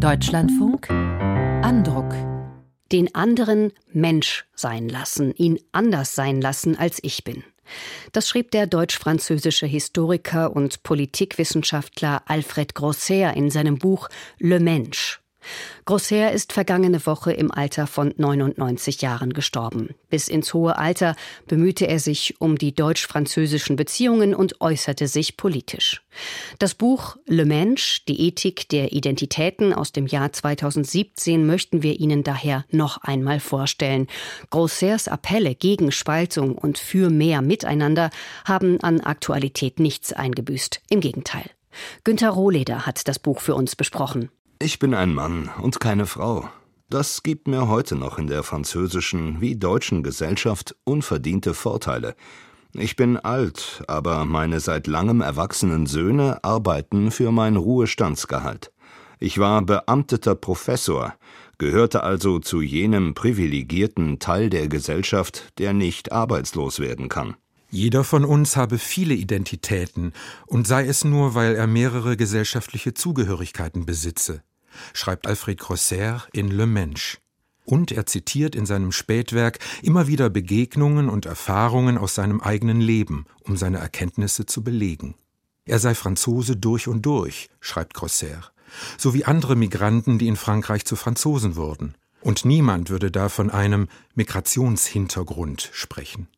Deutschlandfunk Andruck. Den anderen Mensch sein lassen, ihn anders sein lassen, als ich bin. Das schrieb der deutsch-französische Historiker und Politikwissenschaftler Alfred Grosser in seinem Buch Le Mensch. Grosser ist vergangene Woche im Alter von 99 Jahren gestorben. Bis ins hohe Alter bemühte er sich um die deutsch-französischen Beziehungen und äußerte sich politisch. Das Buch Le Mensch, die Ethik der Identitäten aus dem Jahr 2017 möchten wir Ihnen daher noch einmal vorstellen. Grossers Appelle gegen Spaltung und für mehr Miteinander haben an Aktualität nichts eingebüßt. Im Gegenteil. Günter Rohleder hat das Buch für uns besprochen. Ich bin ein Mann und keine Frau. Das gibt mir heute noch in der französischen wie deutschen Gesellschaft unverdiente Vorteile. Ich bin alt, aber meine seit langem erwachsenen Söhne arbeiten für mein Ruhestandsgehalt. Ich war beamteter Professor, gehörte also zu jenem privilegierten Teil der Gesellschaft, der nicht arbeitslos werden kann. Jeder von uns habe viele Identitäten, und sei es nur, weil er mehrere gesellschaftliche Zugehörigkeiten besitze schreibt Alfred Grosser in Le Mensch. Und er zitiert in seinem Spätwerk immer wieder Begegnungen und Erfahrungen aus seinem eigenen Leben, um seine Erkenntnisse zu belegen. Er sei Franzose durch und durch, schreibt Grosser, so wie andere Migranten, die in Frankreich zu Franzosen wurden. Und niemand würde da von einem Migrationshintergrund sprechen.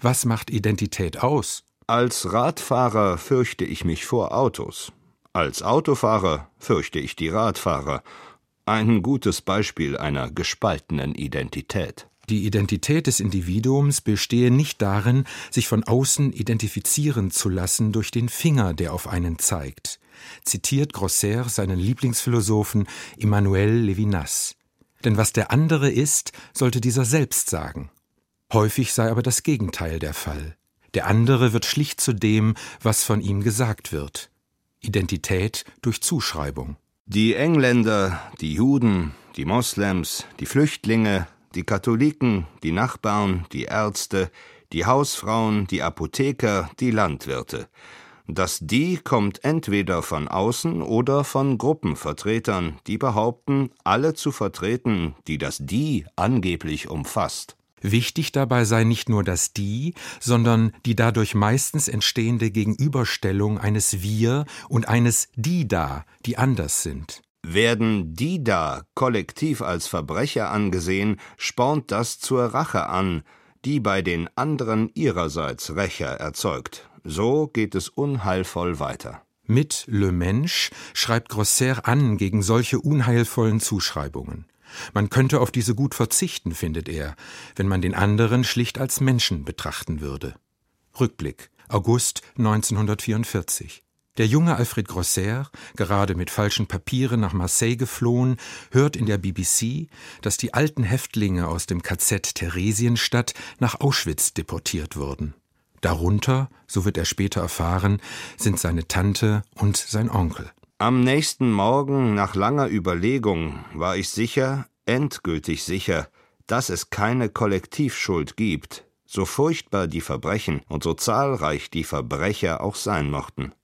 Was macht Identität aus? Als Radfahrer fürchte ich mich vor Autos. Als Autofahrer fürchte ich die Radfahrer. Ein gutes Beispiel einer gespaltenen Identität. Die Identität des Individuums bestehe nicht darin, sich von außen identifizieren zu lassen durch den Finger, der auf einen zeigt, zitiert Grosser seinen Lieblingsphilosophen Emmanuel Levinas. Denn was der andere ist, sollte dieser selbst sagen. Häufig sei aber das Gegenteil der Fall. Der andere wird schlicht zu dem, was von ihm gesagt wird. Identität durch Zuschreibung. Die Engländer, die Juden, die Moslems, die Flüchtlinge, die Katholiken, die Nachbarn, die Ärzte, die Hausfrauen, die Apotheker, die Landwirte. Das Die kommt entweder von außen oder von Gruppenvertretern, die behaupten, alle zu vertreten, die das Die angeblich umfasst. Wichtig dabei sei nicht nur das Die, sondern die dadurch meistens entstehende Gegenüberstellung eines Wir und eines Die da, die anders sind. Werden die da kollektiv als Verbrecher angesehen, spornt das zur Rache an, die bei den anderen ihrerseits Rächer erzeugt. So geht es unheilvoll weiter. Mit Le Mensch schreibt Grosser an gegen solche unheilvollen Zuschreibungen. Man könnte auf diese gut verzichten, findet er, wenn man den anderen schlicht als Menschen betrachten würde. Rückblick August 1944. Der junge Alfred Grosser, gerade mit falschen Papieren nach Marseille geflohen, hört in der BBC, dass die alten Häftlinge aus dem KZ Theresienstadt nach Auschwitz deportiert wurden. Darunter, so wird er später erfahren, sind seine Tante und sein Onkel. Am nächsten Morgen, nach langer Überlegung, war ich sicher, endgültig sicher, dass es keine Kollektivschuld gibt, so furchtbar die Verbrechen und so zahlreich die Verbrecher auch sein mochten.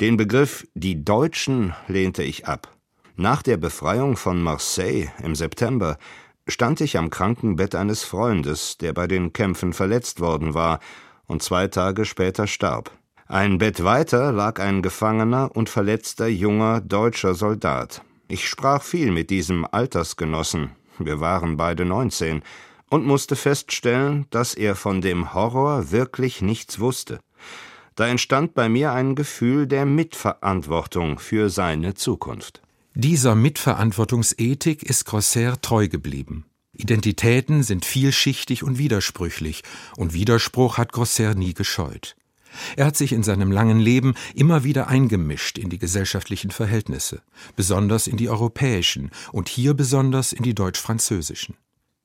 Den Begriff die Deutschen lehnte ich ab. Nach der Befreiung von Marseille im September stand ich am Krankenbett eines Freundes, der bei den Kämpfen verletzt worden war und zwei Tage später starb. Ein Bett weiter lag ein gefangener und verletzter junger deutscher Soldat. Ich sprach viel mit diesem Altersgenossen, wir waren beide neunzehn, und musste feststellen, dass er von dem Horror wirklich nichts wusste. Da entstand bei mir ein Gefühl der Mitverantwortung für seine Zukunft. Dieser Mitverantwortungsethik ist Grosser treu geblieben. Identitäten sind vielschichtig und widersprüchlich, und Widerspruch hat Grosser nie gescheut. Er hat sich in seinem langen Leben immer wieder eingemischt in die gesellschaftlichen Verhältnisse, besonders in die europäischen und hier besonders in die deutsch-französischen.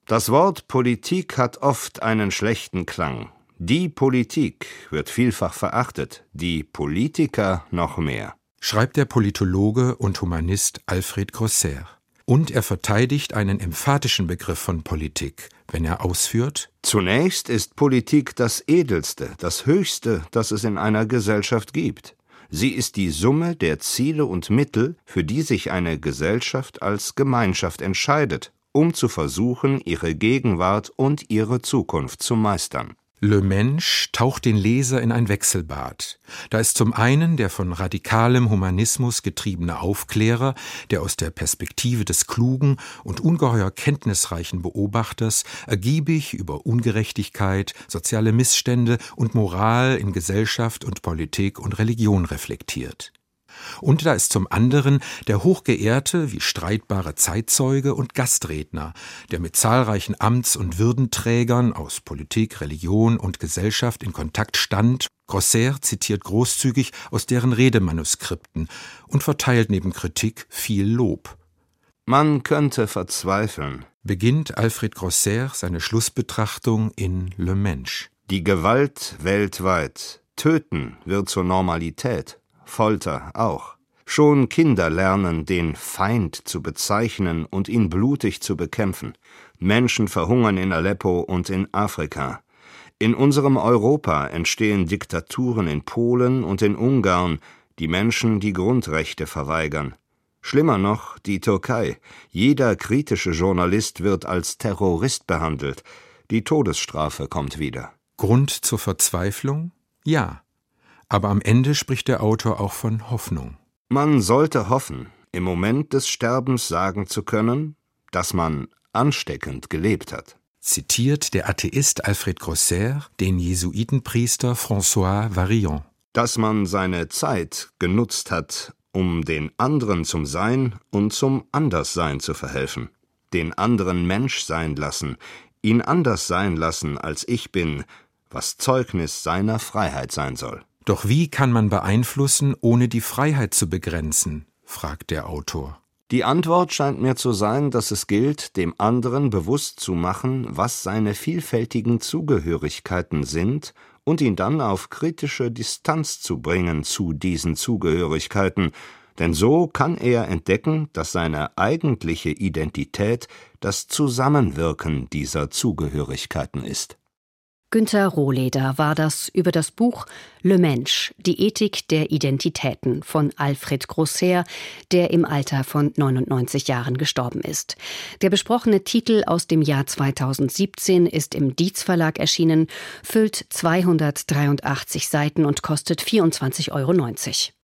Das Wort Politik hat oft einen schlechten Klang. Die Politik wird vielfach verachtet, die Politiker noch mehr. Schreibt der Politologe und Humanist Alfred Grosser. Und er verteidigt einen emphatischen Begriff von Politik, wenn er ausführt Zunächst ist Politik das Edelste, das Höchste, das es in einer Gesellschaft gibt. Sie ist die Summe der Ziele und Mittel, für die sich eine Gesellschaft als Gemeinschaft entscheidet, um zu versuchen, ihre Gegenwart und ihre Zukunft zu meistern. Le Mensch taucht den Leser in ein Wechselbad. Da ist zum einen der von radikalem Humanismus getriebene Aufklärer, der aus der Perspektive des klugen und ungeheuer kenntnisreichen Beobachters ergiebig über Ungerechtigkeit, soziale Missstände und Moral in Gesellschaft und Politik und Religion reflektiert. Und da ist zum anderen der hochgeehrte wie streitbare Zeitzeuge und Gastredner, der mit zahlreichen Amts- und Würdenträgern aus Politik, Religion und Gesellschaft in Kontakt stand. Grosser zitiert großzügig aus deren Redemanuskripten und verteilt neben Kritik viel Lob. Man könnte verzweifeln, beginnt Alfred Grosser seine Schlussbetrachtung in Le Mensch. Die Gewalt weltweit. Töten wird zur Normalität. Folter auch. Schon Kinder lernen, den Feind zu bezeichnen und ihn blutig zu bekämpfen. Menschen verhungern in Aleppo und in Afrika. In unserem Europa entstehen Diktaturen in Polen und in Ungarn, die Menschen die Grundrechte verweigern. Schlimmer noch die Türkei. Jeder kritische Journalist wird als Terrorist behandelt. Die Todesstrafe kommt wieder. Grund zur Verzweiflung? Ja. Aber am Ende spricht der Autor auch von Hoffnung. Man sollte hoffen, im Moment des Sterbens sagen zu können, dass man ansteckend gelebt hat. Zitiert der Atheist Alfred Grosser den Jesuitenpriester François Varillon. Dass man seine Zeit genutzt hat, um den anderen zum Sein und zum Anderssein zu verhelfen, den anderen Mensch sein lassen, ihn anders sein lassen als ich bin, was Zeugnis seiner Freiheit sein soll. Doch wie kann man beeinflussen, ohne die Freiheit zu begrenzen? fragt der Autor. Die Antwort scheint mir zu sein, dass es gilt, dem anderen bewusst zu machen, was seine vielfältigen Zugehörigkeiten sind, und ihn dann auf kritische Distanz zu bringen zu diesen Zugehörigkeiten, denn so kann er entdecken, dass seine eigentliche Identität das Zusammenwirken dieser Zugehörigkeiten ist. Günter Rohleder war das über das Buch Le Mensch, die Ethik der Identitäten von Alfred Grosser, der im Alter von 99 Jahren gestorben ist. Der besprochene Titel aus dem Jahr 2017 ist im Dietz Verlag erschienen, füllt 283 Seiten und kostet 24,90 Euro.